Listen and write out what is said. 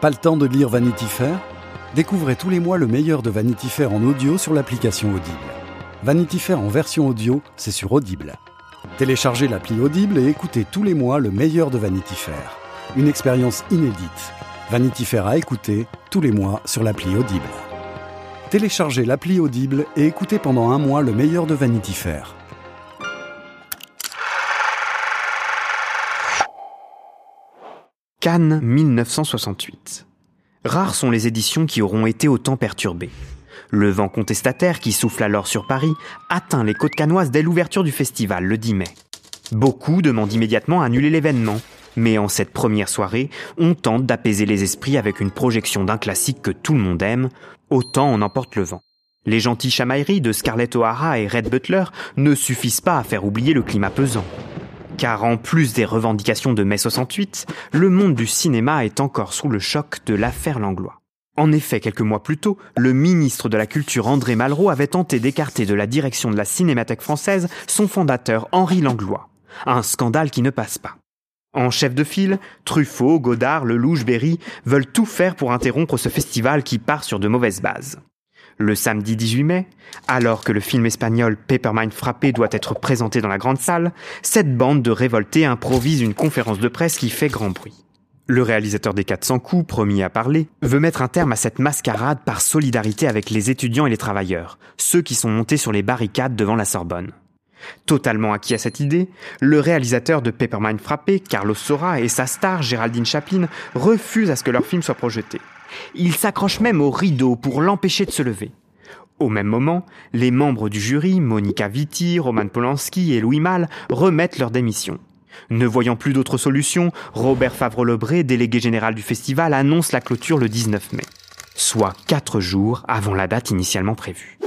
Pas le temps de lire Vanity Fair? Découvrez tous les mois le meilleur de Vanity Fair en audio sur l'application Audible. Vanity Fair en version audio, c'est sur Audible. Téléchargez l'appli Audible et écoutez tous les mois le meilleur de Vanity Fair. Une expérience inédite. Vanity Fair à écouter tous les mois sur l'appli Audible. Téléchargez l'appli Audible et écoutez pendant un mois le meilleur de Vanity Fair. Cannes 1968. Rares sont les éditions qui auront été autant perturbées. Le vent contestataire qui souffle alors sur Paris atteint les côtes canoises dès l'ouverture du festival le 10 mai. Beaucoup demandent immédiatement à annuler l'événement, mais en cette première soirée, on tente d'apaiser les esprits avec une projection d'un classique que tout le monde aime, Autant en emporte le vent. Les gentilles chamailleries de Scarlett O'Hara et Red Butler ne suffisent pas à faire oublier le climat pesant. Car en plus des revendications de mai 68, le monde du cinéma est encore sous le choc de l'affaire Langlois. En effet, quelques mois plus tôt, le ministre de la Culture André Malraux avait tenté d'écarter de la direction de la Cinémathèque française son fondateur Henri Langlois. Un scandale qui ne passe pas. En chef de file, Truffaut, Godard, Lelouch, Berry veulent tout faire pour interrompre ce festival qui part sur de mauvaises bases. Le samedi 18 mai, alors que le film espagnol Papermind Frappé doit être présenté dans la grande salle, cette bande de révoltés improvise une conférence de presse qui fait grand bruit. Le réalisateur des 400 coups, promis à parler, veut mettre un terme à cette mascarade par solidarité avec les étudiants et les travailleurs, ceux qui sont montés sur les barricades devant la Sorbonne. Totalement acquis à cette idée, le réalisateur de Papermind Frappé, Carlos Sora, et sa star Géraldine Chaplin refusent à ce que leur film soit projeté. Ils s'accrochent même au rideau pour l'empêcher de se lever. Au même moment, les membres du jury, Monica Vitti, Roman Polanski et Louis Malle, remettent leur démission. Ne voyant plus d'autre solution, Robert Favre-Lebré, délégué général du festival, annonce la clôture le 19 mai, soit quatre jours avant la date initialement prévue.